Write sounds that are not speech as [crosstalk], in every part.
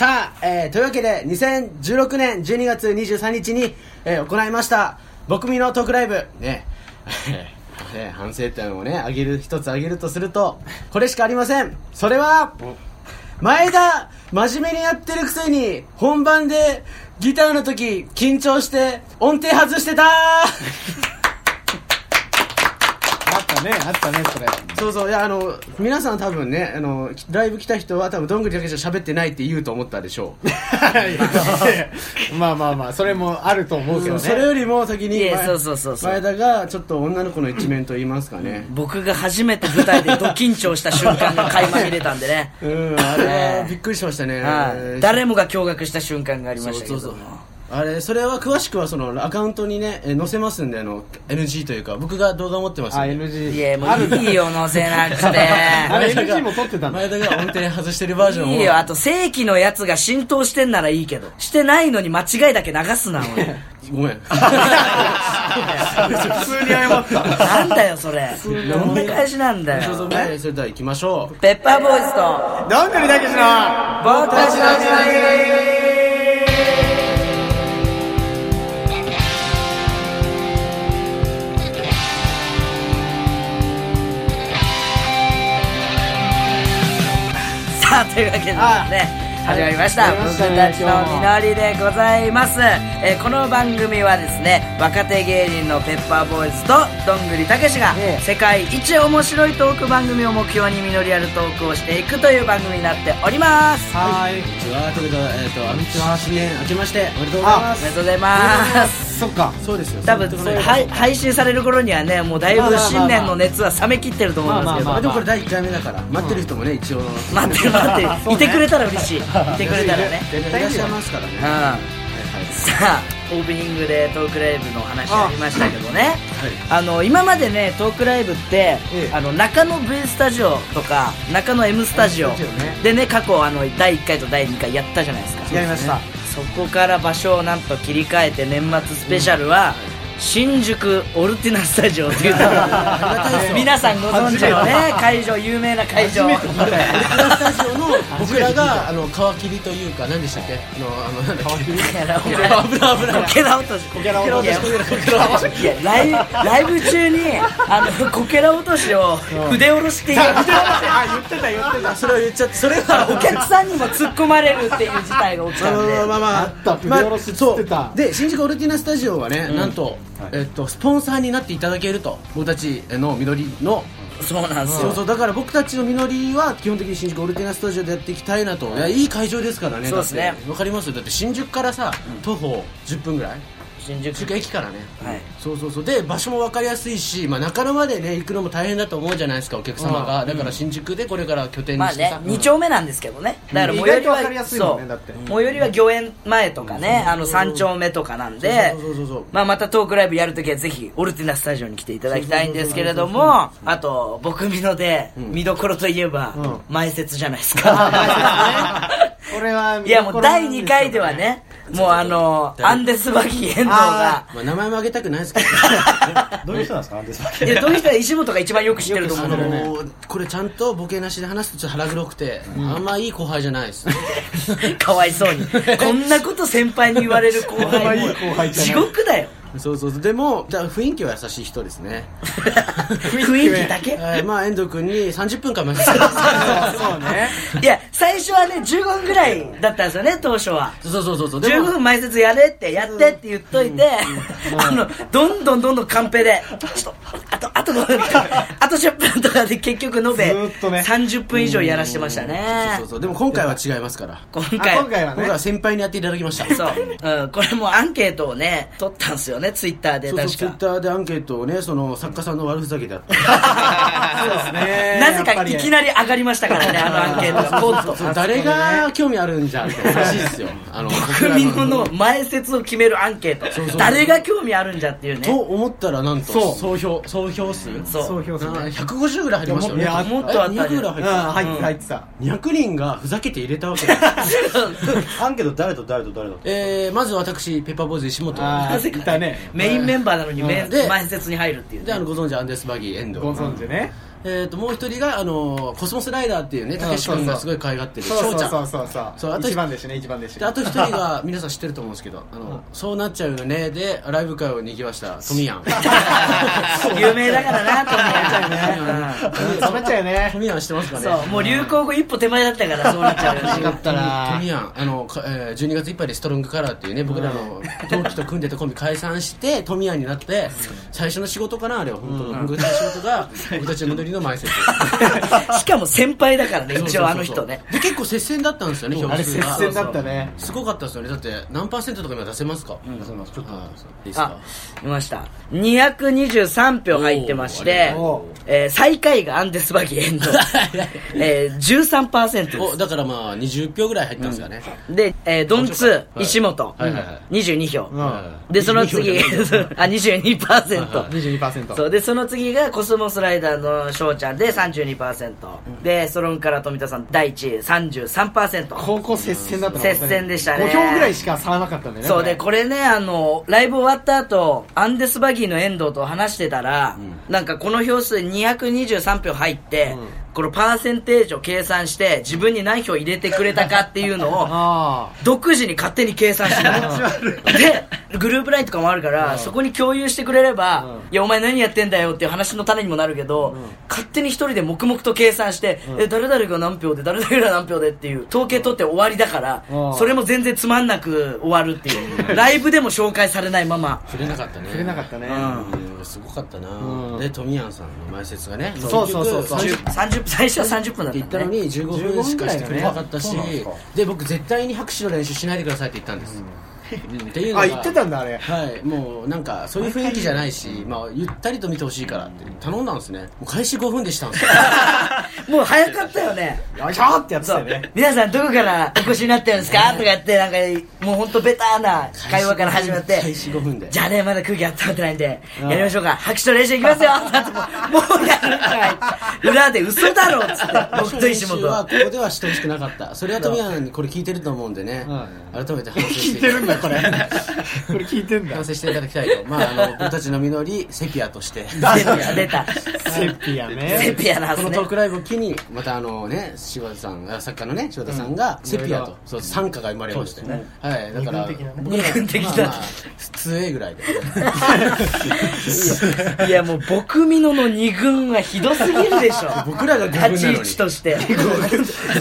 さあ、えーというわけで2016年12月23日に、えー行いました僕みのトークライブ。ね。[laughs] 反省点をね上げる一つ上げるとするとこれしかありません。それは前田真面目にやってるくせに本番でギターの時緊張して音程外してたったねあったねそれ。そうそういやあの皆さん多分ねあのライブ来た人は多分どんぐりだけじゃ喋ってないって言うと思ったでしょう。[laughs] まあまあまあそれもあると思うけどね。それよりも先に前そうそうそう前田がちょっと女の子の一面と言いますかね。僕が初めて舞台でド緊張した瞬間が垣間見れたんでね。うんあれはびっくりしましたね。はい。誰もが驚愕した瞬間がありましたけども。そうそうそうあれそれは詳しくはそのアカウントにねえ載せますんであの NG というか僕が動画持ってますあんで NG いやもういいよ載せなくて。[laughs] あれ NG も撮ってたんだ。前田が音程外してるバージョンを。いいよあと正規のやつが浸透してんならいいけど。してないのに間違いだけ流すなおい。[laughs] ごめん。[laughs] 普通に謝った。なんだよそれ。どんな返しなんだよ。ねそれでは行きましょう。ペッパーボーイズと。どんぐりだけしの僕たちの時代さあというわけでね始まりました、はい。僕たちのみのりでございます、えーこの番組はですね若手芸人のペッパーボーイズとどんぐりたけしがええ。世界一面白いトーク番組を目標に実りあるトークをしていくという番組になっております。はーい。こんにちは。ということでえっ、とこんにちは新年明けましておめでとうございまおすめでとうございますそっか。そうですよ。多分そ配信される頃にはねもうだいぶ新年の熱は冷めきってると思いますけど。でもこれ第1回目だから。待ってる人もね一応。待ってる待ってる。[laughs] いてくれたら嬉しい。いてくれたらね。絶対いらっしゃいますからね。うんさあオープニングでトークライブの話ありましたけどね。あの今までねトークライブって、ええ。あの中野 V スタジオとか中野 M スタジオ M スタジオね。でね過去あの第1回と第2回やったじゃないですか。やりましたそこから場所をなんと切り替えて年末スペシャルは、新宿オルティナスタジオという [laughs] 皆さんご存知のね会場有名な会場。オルティナスタジオの僕らがあの皮切りというか何でしたっけ？あのあのなんだっけ？いやな危ない危ない。こけら落とし。こけら落とし。いやライブライブ中にあのこけら落としを筆下ろしって [laughs] 言ってた言ってた。それを言っちゃってそれは。お客さんにも突っ込まれるっていう事態が起きたんで。で新宿オルティナスタジオはね、なんと、えっとスポンサーになっていただけると僕たちのみのりのそうなんですよ。そうそうだから僕たちのみのりは基本的に新宿オルティナスタジオでやっていきたいなと、いやいい会場ですからねそうですね。だって。わかります？よだって新宿からさ、徒歩10分ぐらい新宿。駅からね、はい。そうそうそう。で場所も分かりやすいし、まあ、中野までね行くのも大変だと思うじゃないですかお客様が、だから新宿でこれから拠点にまあねしてさ、、2丁目なんですけどね。だからうん最寄りは意外とわかりやすいもんそう。最寄りは御苑前とかね、あの3丁目とかなんで。そうそうそうそうまあまたトークライブやるときはぜひオルティナスタジオに来ていただきたいんですけれどもあと僕みので見どころといえばうん。前説じゃないですか。[laughs] これはいやもう第2回ではねもうあのアンデスバギー遠藤が。まあ、名前も挙げたくないですけど。[laughs] どういう人なんですかアンデスバいやどういう人は石本が一番よく知ってると思あうんだよねこれちゃんとボケなしで話すとちょっと腹黒くて、あんまいい後輩じゃないです。[laughs] かわいそうに。こんなこと先輩に言われる後輩地獄だよそうそうそう。でも雰囲気は優しい人ですね。[laughs] 雰囲気だけ？えーまあ遠藤君に30分間待ちそうね。いや最初はね15分ぐらいだったんですよね当初は。そうそうそうそう。で15も分前説やれってやってって言っといて、あのどんどんどんどんカンペで。ちょっとあとあと5分あと10分とかで結局延べずーっとね。30分以上やらしてましたね。そうそうでも今回は違いますから。今あ回今回はね。今回は先輩にやっていただきました。そう、う。ん、これもアンケートをね取ったんですよねツイッターで確そうそうツイッかターでアンケートをねその作家さんの悪ふざけであった。そうですね。なぜかいきなり上がりましたからねあのアンケート。がポンとそう。誰が興味あるんじゃみたいな話ですよ。あの [laughs] 国民の前説を決めるアンケート。そうそう。誰が興味あるんじゃっていうとね思ったらなんとそう。総票総票数？そう。総評数なね150ぐらい入りましたよね。いやもっとあったえ200ぐらい入ってた。うん入ってた入ってた。200人がふざけて入れたわけです [laughs] アンケート誰と誰と誰とえー、まず私ペッパーボーイズ石本なぜかね。メインメンバーなのに前説に入るっていうね。であのご存知アンデスバギー遠藤。ご存知ねえー、ともう一人が、あのコスモスライダーっていうねたけし君がすごい可愛がってるそうそう翔ちゃん。そうそうそうそう。あと一番でしたね一番でしたであと一人が皆さん知ってると思うんですけど「あのそうなっちゃうよね」でライブ会をにぎわしたトミヤン。[laughs] 有名だからなトミヤうんそうなっちゃうよね。トミヤン知ってますかね？そうもう流行語一歩手前だったからそうなっちゃうよね。よかったなトミヤンあの、かえー12月いっぱいでストロングカラーっていうね僕らの同期と組んでたコンビ解散してトミヤンになって最初の仕事かなあれは本当の仕事が僕たちの戻 [laughs] りの前説。[laughs] しかも先輩だからね一応あの人ね。で結構接戦だったんですよねあれ接票数が戦だったね。すごかったですよね。だって何パーセントとか今出せますか、出せますちょっとはいいいですかあ見ました。223票入ってまして最下位がアンデスバギエンド、[laughs] えー、13%です。おだからまあ20票ぐらい入ったんですかね、で、えードンツー、石本、はいはいはい。22票。うん。で、その次、22 [laughs] あ、22%。22%そう、で、その次がコスモスライダーの翔ちゃんで32%。で、スト。ロンから富田さん第1位33%。高校接戦だったな接戦でしたね。5票ぐらいしか差はなかったんだよねそうで、これ。ね、あの、ライブ終わった後、アンデスバギーの遠藤と話してたら、なんかこの票数223票入って、このパーセンテージを計算して、自分に何票入れてくれたかっていうのを、[laughs] あ独自に勝手に計算してたの。でグループラインとかもあるから、そこに共有してくれれば、いやお前何やってんだよっていう話の種にもなるけど、勝手に一人で黙々と計算して、え誰々が何票で誰々が何票でっていう統計取って終わりだから、うん。それも全然つまんなく終わるっていう。[laughs] ライブでも紹介されないまま。触れなかったね。触れなかったね。うん。すごかったな、うん。でトミヤンさんの前説がね。そうそうそうそう。結局30 30最初は30分だったね。って言ったのに15分しかしてくれなかったし。15分ぐらいだねそうなんですかで僕絶対に拍手の練習しないでくださいって言ったんです、うんっていうのがあ言ってたんだあれ。はい。もうなんかそういう雰囲気じゃないし、まあ、ゆったりと見てほしいからって頼んだんですね。もう開始5分でしたんですよ。[laughs] もう早かったよね。よいしょってやってたよね。皆さんどこからお越しになってるんですか？とか言ってなんかもう本当ベターな会話から始まって。開始5分で。じゃあねまだ空気温まってないんでやりましょうか。拍手と練習いきますよ。だってもうやるんかい裏で嘘だろっつって僕と石本。はここではしてほしくなかった。それは富山にこれ聞いてると思うんでね、改めて反省聞していてるんだこれ。[laughs] これ聞いてんだ。反省していただきたいと。まああの [laughs] 僕たちの実りセピアとして。セピア出た。[laughs] セピアセねピアなこのトークライブを機にまたあのね柴田さんあ作家のね柴田さんがセピアとそう参加が生まれまして、はい。だから僕ら二軍的な。まあまあ 2A ぐらいで。いやもう僕美濃の二軍はひどすぎるでしょ。僕らが立ち位置として。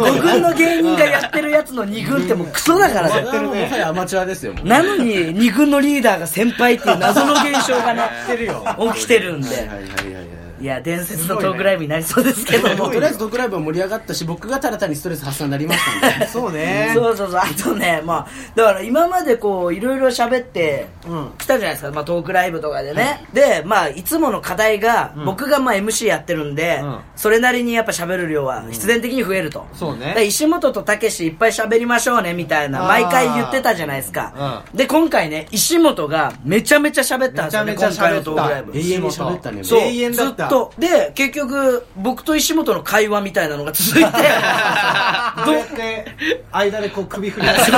五軍。の芸人がやってるやつの二軍ってもうクソだからね。もはやアマチュアですよもうなのに [laughs] 二軍のリーダーが先輩っていう謎の現象がねてるよ。[laughs] 起きてるんで。はいはいはいはい。はいいや伝説のトークライブになりそうですけども。とりあえずトークライブは盛り上がったし僕がただ単にストレス発散になりましたんで [laughs] そうね。そうそうそう。あとねまあだから今までこういろいろ喋ってうんきたじゃないですか、まあ、トークライブとかでね、でまあいつもの課題が、僕がまあ MC やってるんで、うん。それなりにやっぱ喋る量は必然的に増えると、そうね。だから石本とたけしいっぱい喋りましょうねみたいな毎回言ってたじゃないですか、で今回ね石本がめちゃめちゃ喋ったんですよねめちゃめちゃ今回のトークライブ。永遠に喋ったね。そう。永遠だったとで結局僕と石本の会話みたいなのが続いて [laughs] どうやって間でこう首振り出して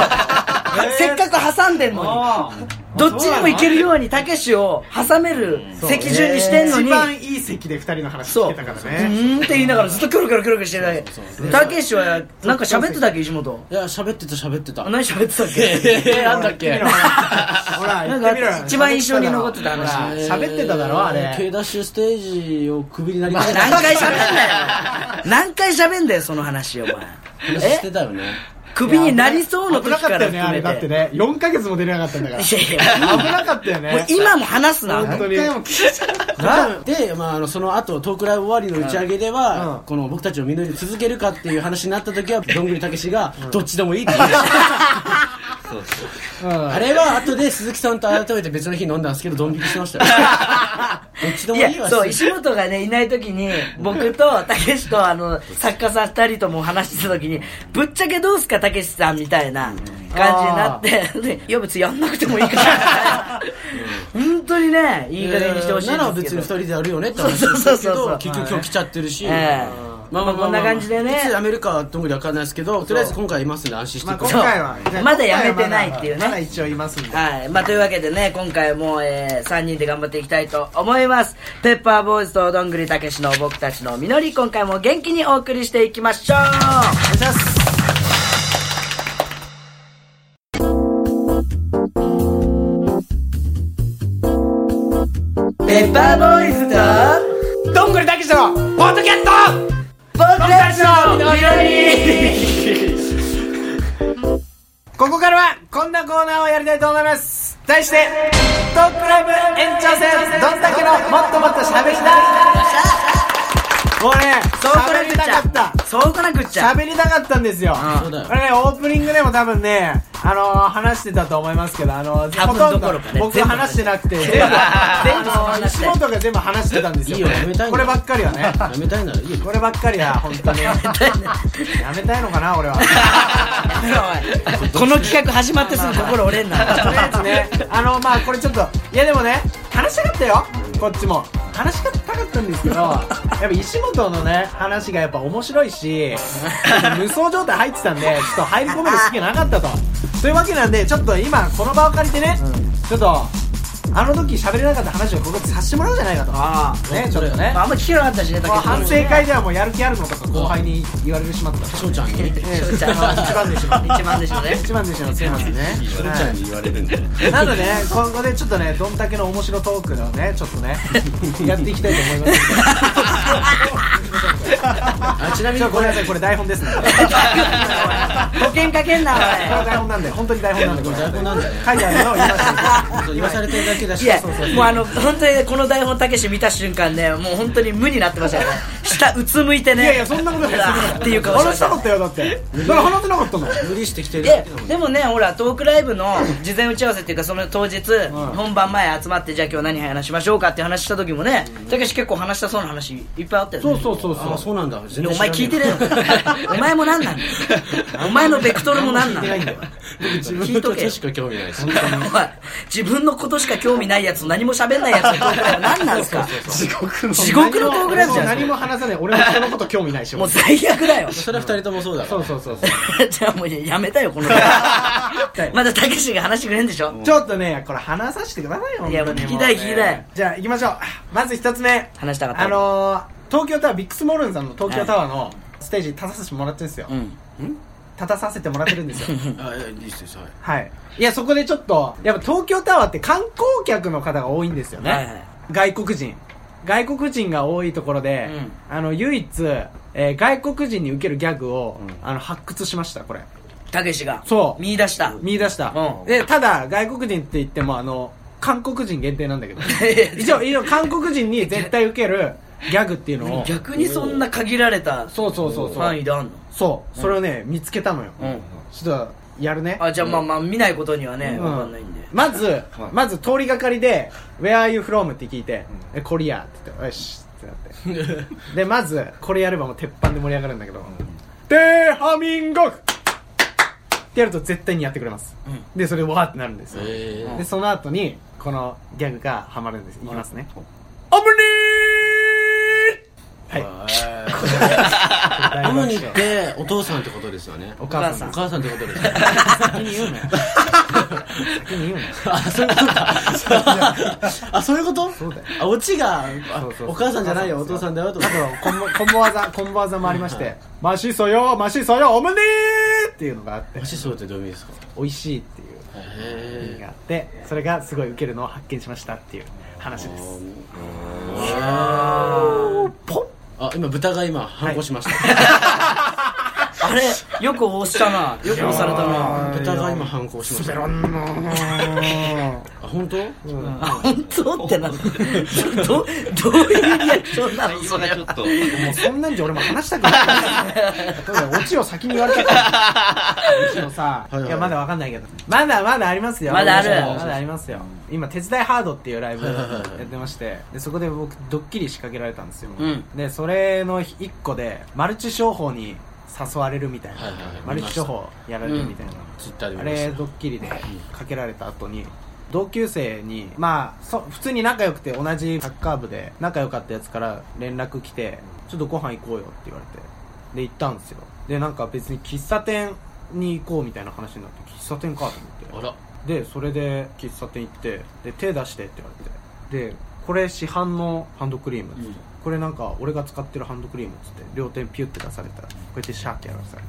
[laughs] せっかく挟んでんのに。あどっちにも行けるようにたけしを挟める席順にしてんのに。一番いい席で二人の話聞けたからうね。ーんって言いながらずっとキョロキョロキョロキョロしてるだけたけしはなんか喋ってたっけ石本。いや喋ってた喋ってた。あ何喋ってたっけ？えーなんだっけ？ほら言ってみろ。よ一番印象に残ってた話。喋ってただろあれ。K ダッシュステージをクビになりました何回喋んだよ。何回喋んだよその話お前。話してえたよねクビになりそうの危なか時からったよねあれ。だっててね4ヶ月も出れなかったんだから。いやいや。危なかったよね。もう今も話すな。本当に。で、まあ、あのその後トークライブ終わりの打ち上げでは、うん。この僕たちを実り続けるかっていう話になった時はどんぐりたけしがどっちでもいいって言いましたうんあれは後で鈴木さんと改めて別の日飲んだんですけどドン引きしましたよ。[laughs] どっちでもいいいわやそう石本がねいない時に僕とたけしとあの作家さん2人とも話してた時にぶっちゃけどうすかたけしさんみたいな感じになってでいや別にやんなくてもいいから。本当にねいい加減にしてほしいんなら別にですけど二人でやるよねって話そうそうそうですけそう。ど結局今日来ちゃってるし、ええまあこんな感じでね。いつ辞めるかはどんぐりわかんないですけどとりあえず今回いますんで安心してまあください今回はじゃあまだやめてないっていうね。まだ一応いますんで。はい。まあ、というわけでね、今回も、えー、3人で頑張っていきたいと思います。ペッパーボーイズとどんぐりたけしの僕たちの実り、今回も元気にお送りしていきましょう。お願いします。ペッパーボーイズと、どんぐりたけしのの実りここからはこんなコーナーをやりたいと思います。題してトークライブ延長戦。どんだけのもっともっと喋りたい。もうねそうこなくっちゃかった。そうこなくっちゃ。喋りたかったんですよ。そうだよ。これねオープニングでも多分ねあのー、話してたと思いますけどあのー、多分ほとんどころかね僕全部話。してなくて全部全部本が全部話してたんですよ。いいよやめたいこればっかりはね。やめたいならいいよ。こればっかりは本当に。やめたいのかな俺は。この企画始まってすぐ心折れんな。とりあえずね。あのまあこれちょっといやでもね話したかったよ。こっちも。話したかったんですけどやっぱ石本のね話がやっぱ面白いし無双状態入ってたんでちょっと入り込める隙がなかったとというわけなんでちょっと今この場を借りてね、ちょっとあの時喋れなかった話をここでさせてもらおうじゃないかと。あねちょっとね。ああんま聞けなかったしねだ反省会ではもうやる気あるのとか後輩に言われてしまった翔ちゃんに翔ちゃんあの [laughs] 一番弟子の一番弟子のね。一番弟子のすいませんね翔ちゃんに言われるんだよなのでね、今後でちょっとね、どんだけの面白トークをね、ちょっとね、やっていきたいと思いますあちなみにごめんなさい、これ。台本ですね。これ保険かけんなおい。台本なんで、本当に台本なんで、これ台本なんだね書いてあるのを言いましたそう言わされてるだけだし。いやそうそうそう。もうあの本当にねこの台本たけし見た瞬間ねもう本当に無になってましたよ。ね下うつむいてね。いやいや、そんなことない。っていう顔してました話したかったよ、だって。それ話せなかったの。無理してきてる。でもねほらトークライブの事前打ち合わせっていうかその当日、ん。本番前集まってじゃあ今日何話しましょうかって話した時もねたけし結構話したそうな話いっぱいあったよね。そうそうそうあそうなんだ。全然お前聞いてるる [laughs] お前も何なんだ。よお前のベクトルも何なんだ。自分のことしか興味ないし。お前自分のことしか興味ないやつ何も喋んないやつのトークライブ何なんすか。地獄の。地獄のトークライブじゃん何も話さない、俺も人のこと興味ないし。[laughs] もう最悪だよ。それは二人ともそうだから。そうそうそうそう。[laughs] じゃあもうやめたよこのまだたけしが話してくれんでしょ？ちょっとね、これ話させてくださいよ。いや聞きたい聞きたい。じゃあ行きましょう。まず一つ目。話したかった。あのー、東京タワービックスモールンさんの東京タワーのステージに立たせてもらってるんですよ、うん。立たさせてもらってるんですよ。[laughs] あいやいいですよはいはい。いやそこでちょっとやっぱ東京タワーって観光客の方が多いんですよね、はいはい。外国人。外国人が多いところで、あの唯一、えー外国人に受けるギャグを、あの発掘しましたこれ。たけしが。そう。見出した。見出した、うん。でただ外国人って言ってもあの韓国人限定なんだけど。[laughs] 一応一応韓国人に絶対受けるギャグっていうのを。逆にそんな限られたそうそうそうそう。範囲であんの？そう。それをね見つけたのよ、うん。ちょっとやるね。あじゃあまあまあ見ないことにはねうん。わかんないんで。まず、まず通りがかりで「Where are you from?」って聞いて「えコリア」って言って「よし」ってなって。[laughs] でまずこれやればもう鉄板で盛り上がるんだけど「テーハミンゴク!」ってやると絶対にやってくれます、でそれわーってなるんですよ、えでその後にこのギャグがハマるんです。いきますね、オムニーアムニってお父さんってことですよね。お母さん。お母さんってことですよね。先に言うなよ。先に言うなよ。[laughs] あそういうことか。[laughs] あそういうこと？そうだよ。あオチがお母さんじゃないよお父さんだよとあとコンボコンボ技コンボ技もありまして「マシソよマシソよオムニー!」っていうのがあって。おしそうってどういう意味ですか？美味しいっていう意味へがあってそれがすごいウケるのを発見しましたっていう話です。ポあ今豚が今反抗しました。あれよく押したな。よく押されたな。豚が今反抗しました。ベロンのあ本当？あ本当ってなる。どどういうリアクションなの？それはちょっと。もうそんなんじゃ俺も話したくない。そうだよオチを先に言われちゃったオチのさはいはい。いやまだわかんないけど。まだまだありますよ。まだある。まだありますよ。今手伝いハードっていうライブやってまして。でそこで僕ドッキリ仕掛けられたんですよ、うん。でそれの一個でマルチ商法に誘われるみたいな、はいはいはい。マルチ商法やられるみたいな、ツイッターで見あれドッキリでかけられた後に同級生にまあそ普通に仲良くて同じサッカー部で仲良かったやつから連絡来てちょっとご飯行こうよって言われて。で行ったんですよ。でなんか別に喫茶店に行こうみたいな話になって喫茶店かと思って。でそれで喫茶店行ってで手出してって言われて。でこれ市販のハンドクリームって、うんこれなんか俺が使ってるハンドクリームっつって両手にピュッて出されたらこうやってシャーってやらされて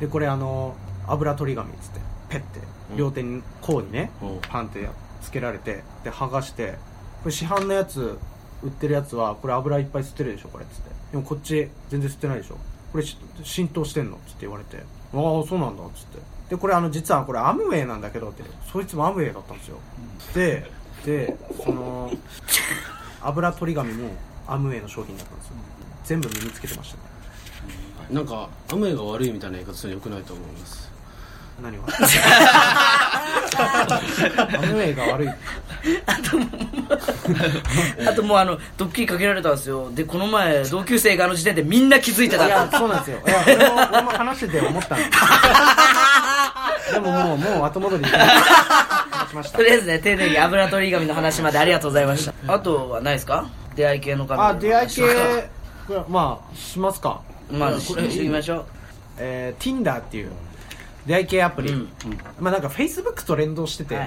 でこれあの油取り紙っつってペッてうん。両手にこうにね、うん。パンってやつけられてで剥がしてこれ市販のやつ売ってるやつはこれ油いっぱい吸ってるでしょこれっつって。でもこっち全然吸ってないでしょ。これし浸透してんのっつって言われて。ああそうなんだっつって。でこれあの実はこれアムウェイなんだけどってそいつもアムウェイだったんですよ。ででその油取り紙もアムウェイの商品だったんですよ。全部身につけてましたね。なんか雨が悪いみたいな言い方するのよくないと思います。何が？[laughs] アムウェイが悪い。あともうあのドッキリかけられたんですよ。でこの前同級生があの時点でみんな気づいてた。いやそうなんですよ。いや俺も俺も話してて思ったの。でももうもう後戻りとりあえずね丁寧に油取り紙の話までありがとうございました。あとはないですか？出会い系の紙あ出会い系。まあしますか。まあこれ。してみましょう。えー、Tinder っていう出会い系アプリ、うん。まあなんか Facebook と連動してて、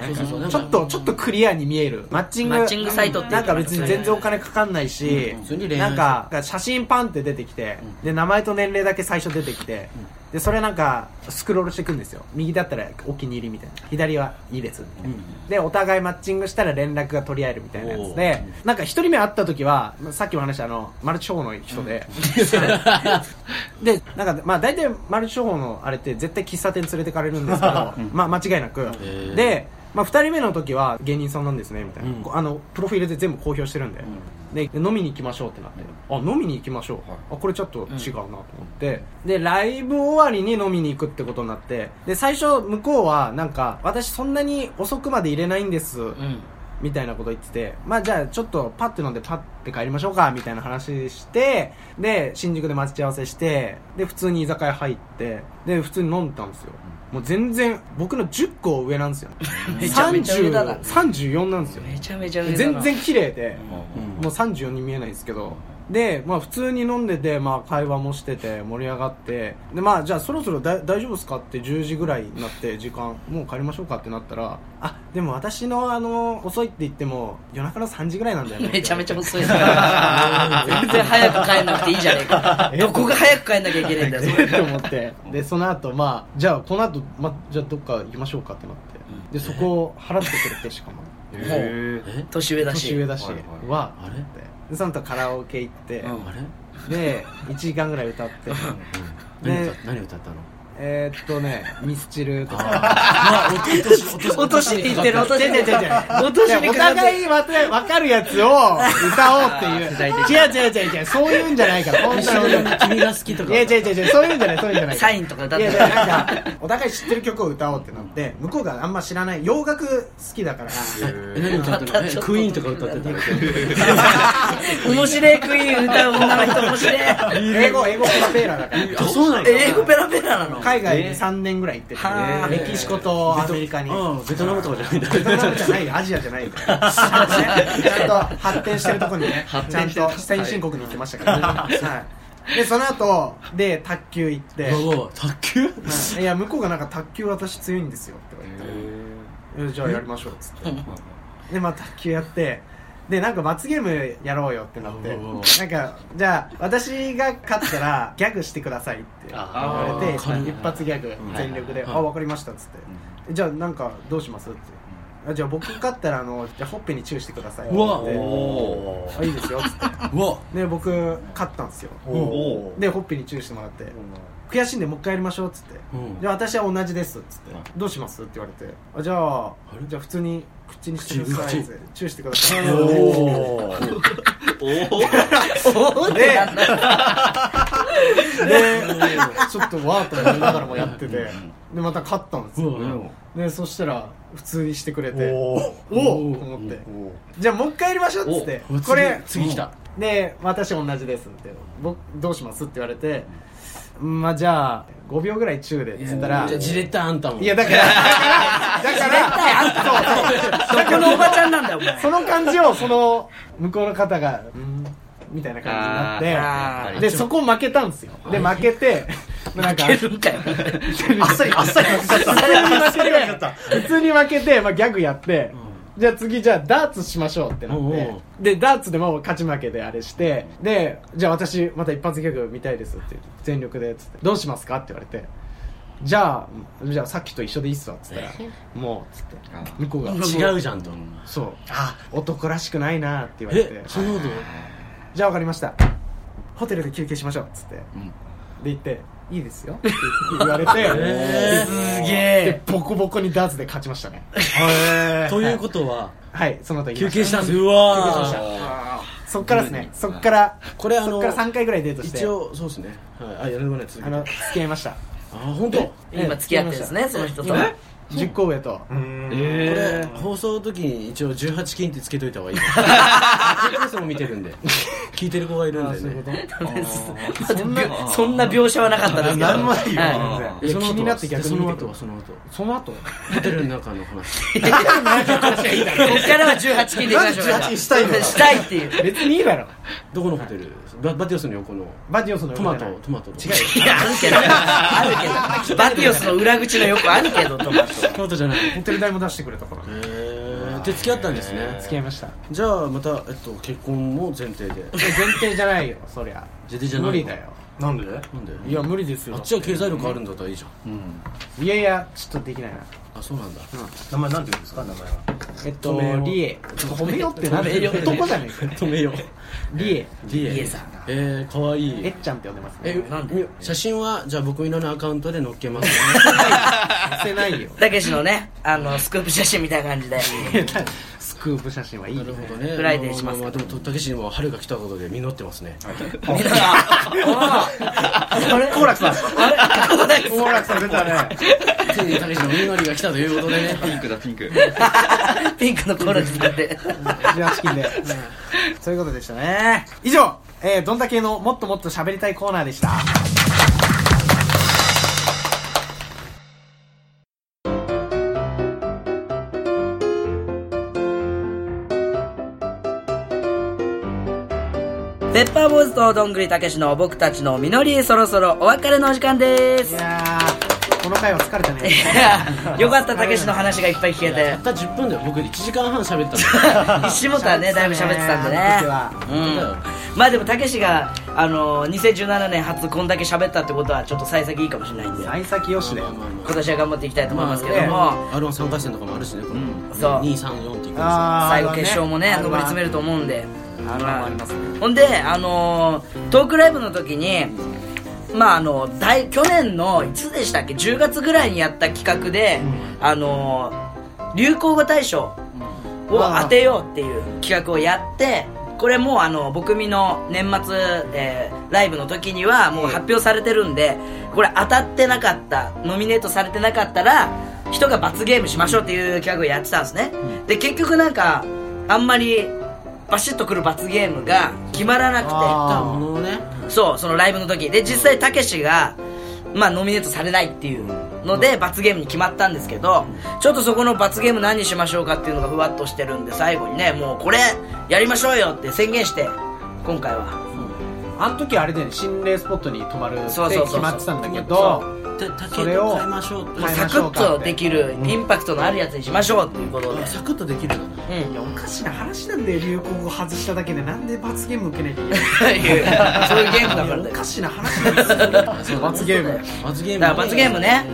ちょっとちょっとクリアに見える。マッチングマッチングサイトってなんか別に全然お金かかんないし、普通に恋愛なんか写真パンって出てきて、で名前と年齢だけ最初出てきて、でそれなんかスクロールしていくんですよ。右だったらお気に入りみたいな。左はいいですみたいな、でお互いマッチングしたら連絡が取り合えるみたいなやつでなんか一人目会った時はまあさっきも話したあのマルチ商法の人で、でなんかまあ大体マルチ商法のあれって絶対喫茶店連れてかれるんですけど、まあ間違いなく、ー。で、まあ、2人目の時は芸人さんなんですねみたいな、うん。あのプロフィールで全部公表してるんで,、で飲みに行きましょうってなって、あ飲みに行きましょう、あこれちょっと違うなと思って、でライブ終わりに飲みに行くってことになって。で最初向こうはなんか私そんなに遅くまで入れないんです、うん。みたいなこと言ってて、まあじゃあちょっとパッて飲んでパッて帰りましょうか、みたいな話して、で、新宿で待ち合わせして、で、普通に居酒屋入って、で、普通に飲んでたんですよ。もう全然、僕の10個上 [laughs] なんですよ。めちゃめちゃ上だな30 34なんですよ。めちゃめちゃ上だな全然綺麗で、うんもう34に見えないんですけど、で、まあ普通に飲んでて、まあ会話もしてて盛り上がって、で、まあじゃあそろそろだ大丈夫ですかって10時ぐらいになって時間、もう帰りましょうかってなったら、あ、でも私のあの、遅いって言っても夜中の3時ぐらいなんだよね。めちゃめちゃ遅いな [laughs] 全然早く帰んなくていいじゃねえか。どこが早く帰んなきゃいけないんだよそれ。って思って。でその後まあじゃあこの後、まじゃあどっか行きましょうかってなって。でそこを払ってくれてしかも。え？年上だし。年上だし。はあれ？でその後カラオケ行って、うん。で1時間ぐらい歌って。何歌ったの？えーっとねミスチルとか。あ [laughs] 落としってる落としに行ってる落とし。にお互いわかるやつを歌おうっていう。[laughs] 違う違う違う違う。そういうんじゃないから。本当に君が好きとか。いや違う違う違う。そういうんじゃないそういうんじゃない。サインとか歌っていやいやなんかお互い知ってる曲を歌おうってなって向こうがあんま知らない洋楽好きだから。え何歌ったのえクイーンとか歌ってたの面白いクイーン歌う女の人面白い。英語英語ペラペラだから。あそうな英語ペラペラなの海外に3年ぐらい行ってて、はあ。メキシコとアメリカに。うん。ベトナムとかじゃないんだ。ベトナムじゃないよアジアじゃないよちゃんと発展してるところにね [laughs] ちゃんと先進国に行ってましたから、はい、でその後で卓球行って。卓球？い。や向こうがなんか卓球私強いんですよって言われて。えじゃあやりましょうっつって。でまあ卓球やってでなんか罰ゲームやろうよってなって。なんかじゃあ私が勝ったらギャグしてくださいって言われて一発ギャグ全力で「はいあ分かりました」っつって「じゃあなんかどうします?」って。あじゃあ僕勝ったらあのじゃあほっぺにチューしてくださいって。あいいですよっつって。で僕勝ったんですよ。おでほっぺにチューしてもらって悔しいんでもう一回やりましょうっつって。うん。じゃあ私は同じですっつって。どうしますって言われて。あじゃあれ？じゃあ普通に口にしてください口って。チューしてください。お [laughs] ででちょっとわーっと思いながらもやってて。でまた勝ったんですよ。うん。でそしたら普通にしてくれて。おおおと思って。じゃあもう一回やりましょうっつって。おこれ次次来たで私同じですって僕どうしますって言われてまあじゃあ5秒ぐらい中でっつったらじゃあじれったあんたも。いやだからだからだからどこのおばちゃんなんだよお前。その感じをその向こうの方がうんみたいな感じになってでそこ負けたんですよ。で負けて [laughs] なんかい。けるんかよあっさりあっさり負けちゃった。普通に負けて普通に負けて、まあ、ギャグやって、じゃあ次じゃあダーツしましょうってなって、でダーツでも勝ち負けであれしてでじゃあ私また一発ギャグ見たいですって言って全力でっつってどうしますかって言われて。じゃあじゃあさっきと一緒でいいっすわっつったらもうっつって向こうが違うじゃんとそう。あ男らしくないなって言われて。え？そんなこと？じゃあ分かりました。ホテルで休憩しましょうっつって、で言っていいですよ。って言われて、[laughs] えすげでえ。ボコボコにダーツで勝ちましたね。ということははいその後休憩したんです。休う憩しましわた。そっからですね。そっからこれあのそっから3回ぐらいデートして。一応そうですね。はい。あやるまで続けて。あの付き合いました。あ本当？今付き合ってるんですねその人と。今10個上と。これ放送の時に一応18金ってつけといた方がいい。いつも見てるんで。聞いてる子がいるんでね。そんなそんな描写はなかったですけど。なんもないよはい。えその後気になって逆にその後はその後。その後？ホテルの中の話。こっからは18金でいきましょう。なんで18したいのしたいっていう。別にいいだろ。どこのホテル？ババティオスの横の。バディオスのトマトトマト違うよ。い [laughs] やあるけど。あるけど。バティオスの裏口の横あるけどトマト。トマトじゃない。へホテル代も出してくれたからえで付き合ったんですね。付き合いました。じゃあまた、えっと、結婚も前提で。前提じゃないよそりゃ。前提じゃない無理だよなんで？なんで？いや無理ですよ。あっちは経済力あるんだったらいいじゃん、いやいやちょっとできないな。あそうなんだ、名前なんて言うんですか？名前は。えっとリエ。止めよってなんで？男じゃねえか。止めよう。リエ。リエ。リエ。さんえー、かわい。いえっちゃんって呼んでますえねなんで？み写真はじゃあ僕みののアカウントで載っけますね。[laughs] してないよ。たけしのねあのスクープ写真みたいな感じで。ス [laughs] クープ写真はいいなね。るほどね。フライデーしますあああでもたけしにも春が来たことで実ってますね。あれ好楽さん好楽さん。好楽さん出たね。ついにたけしの実りが来たということでね。ピンクだピンク。[laughs] ピンクのコーラスで。18金で。そういうことでしたね。以上、えー、どんだけのもっともっと喋りたいコーナーでしたペッパーボーズとどんぐりたけしの僕たちの実りそろそろお別れのお時間です。いやーこの回は疲れたね。い [laughs] やよかったたけしの話がいっぱい聞けて。[laughs] たった10分だよ。僕1時間半喋ったの。[laughs] 石本はねだいぶ喋ってたんでね。うん。まあでもたけしがあの2017年初こんだけ喋ったってことはちょっと幸先いいかもしれないんで。幸先よしだよ。今年は頑張っていきたいと思いますけども、ま R13 回戦とかもあるしねこの。そう。234っていうかあー最後決勝もね R1 上り詰めると思うんでありますねほんであのートークライブの時にまああの大去年のいつでしたっけ10月ぐらいにやった企画で、あのー流行語大賞を当てようっていう企画をやってこれもうあの僕みの年末、えーライブの時にはもう発表されてるんでこれ当たってなかったノミネートされてなかったら人が罰ゲームしましょうっていう企画をやってたんですね、で結局なんかあんまりバシッとくる罰ゲームが決まらなくて。ね。そうそのライブの時。で実際たけしがまあノミネートされないっていうので罰ゲームに決まったんですけどちょっとそこの罰ゲーム何にしましょうかっていうのがふわっとしてるんで最後にねもうこれやりましょうよって宣言して今回は。あの時あれだよね心霊スポットに泊まるって決まってたんだけどそれをと。変えましょうサクッとできるインパクトのあるやつにしましょうっていうことで。あサクッとできるのうん。いやおかしな話なんだよ。流行語外しただけでなんで罰ゲーム受けなきゃいけない [laughs] そういうゲームだからおねかしな話なんですよ。[laughs] 罰ゲーム。罰ゲームだ罰ゲームね。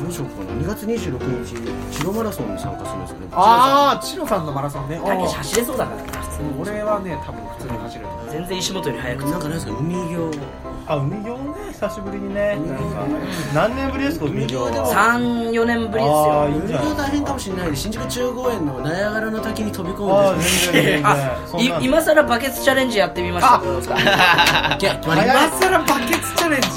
どうしようかな。2月26日チロマラソンに参加するんですよね。ああチロさんのマラソンね。たけし走れそうだから。な普通に俺はね多分普通に走ると思う。全然石本より速くてなんかないですか？海行あ海行ね久しぶりにね。なんか何年ぶりですか海行は？34年ぶりですあよーいいん。じゃない大変かもしれないで新宿中央公園のナヤガラの滝に飛び込あんで。ー全然全然。あそんなん。い今さらバケツチャレンジやってみました。すかいや決まり今さらバケツチャレンジ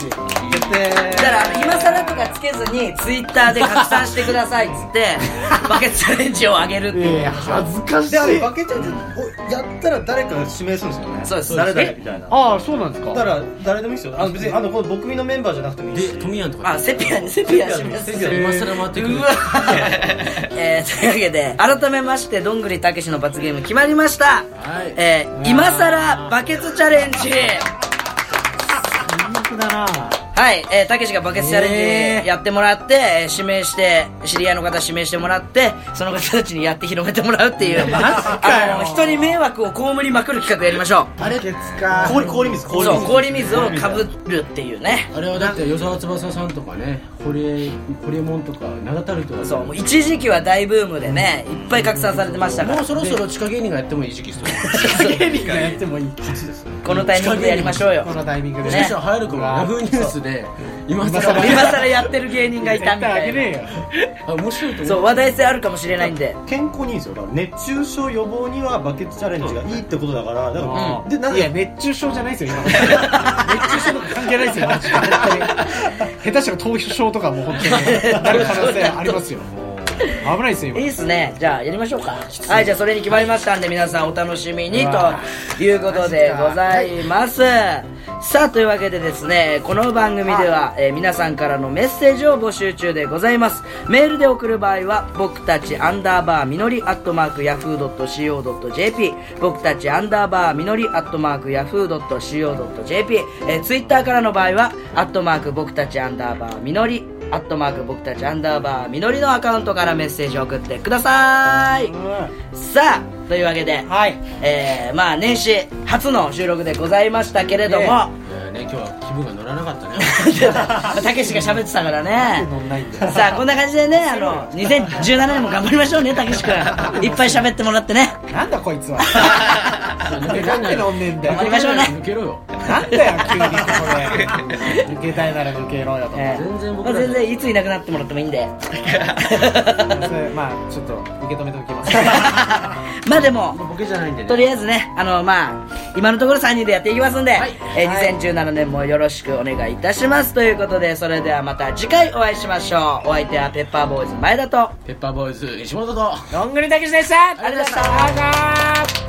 だから今更とかつけずにツイッターで拡散してくださいっつって [laughs] バケツチャレンジを上げるっていう。いや恥ずかしい。であれバケツチャレンジやったら誰かが指名するんですよね。そうです。誰々えみたいな。ああそうなんですか。だから誰でもいいですよ。あの別にあのこの僕みのメンバーじゃなくてもいいしでトミヤンとか。あセピアにセピア示す。セピア。今更回ってくる。うわ。[laughs] えー、というわけで改めましてどんぐりたけしの罰ゲーム決まりました、はい。えー、今さらバケツチャレンジ。最悪だなはい、えー、たけしがバケツチャレンえジやってもらって、えー指名して、知り合いの方指名してもらって、その方たちにやって広めてもらうっていう、マジかよ。あの、人に迷惑を被りまくる企画やりましょバケツか。氷氷水。う。氷水。そう、氷水をかぶるっていうね。あれはだって与沢翼さんとかね堀江堀江門とか名だたる人がそう、もう一時期は大ブームでね、いっぱい拡散されてましたからもう。そろそろ地下芸人がやってもいい時期ですよ芸人がやってもいいこのタイミングでやりましょうよこ。のタイミングでもしかしたら流行るかもヤフーニュースで今今更更今更やってる芸人がいたみたいな。あげねえよあ面白いと思そう、話題性あるかもしれないんで。健康にいいんですよ。だから熱中症予防にはバケツチャレンジがいいってことだからだから、うん。でなんいや熱中症じゃないですよ今。熱中症とか関係ないですよマジで。本当に。下手したら凍傷とかも本当に。[laughs] なる可能性ありますよ [laughs] 危ないですよ今いいっすね。じゃあ、やりましょうか。はい、じゃあ、それに決まりましたんで、皆さんお楽しみに、ということでございます。さあ、というわけでですね、この番組では、えー皆さんからのメッセージを募集中でございます。メールで送る場合は、僕たちアンダーバーみのりアットマークヤフー .co.jp、僕たちアンダーバーみのりアットマークヤフー .co.jp、えー、ツイッターからの場合は、アットマーク僕たちアンダーバーみのり、アットマーク僕たちアンダーバーみのりのアカウントからメッセージを送ってください。さあ、というわけで、はいえー、まあ年始初の収録でございましたけれども、ういやね今日は気分が乗らなかったね [laughs] たけしが喋ってたからね。さあ、こんな感じでね、あの、2017年も頑張りましょうね、たけし君。いっぱい喋ってもらってね。なんだこいつは。[laughs] 抜けなんで飲んでんだよ。頑張りましょうね。抜けろよ。なんだよ急にここで。抜けたいなら抜けろよとえー全然僕らまあ全然いついなくなってもらってもいいんで。それまあちょっと受け止めておきます。[laughs] まあでも、ボケじゃないんでね。とりあえずね、あの、まあ、今のところ3人でやっていきますんで、えー2017年もよろしくお願いいたします。ということで、それではまた次回お会いしましょう。お相手はペッパーボーイズ前田と、ペッパーボーイズ石本と。どんぐりたけしでした。ありがとうございましたあ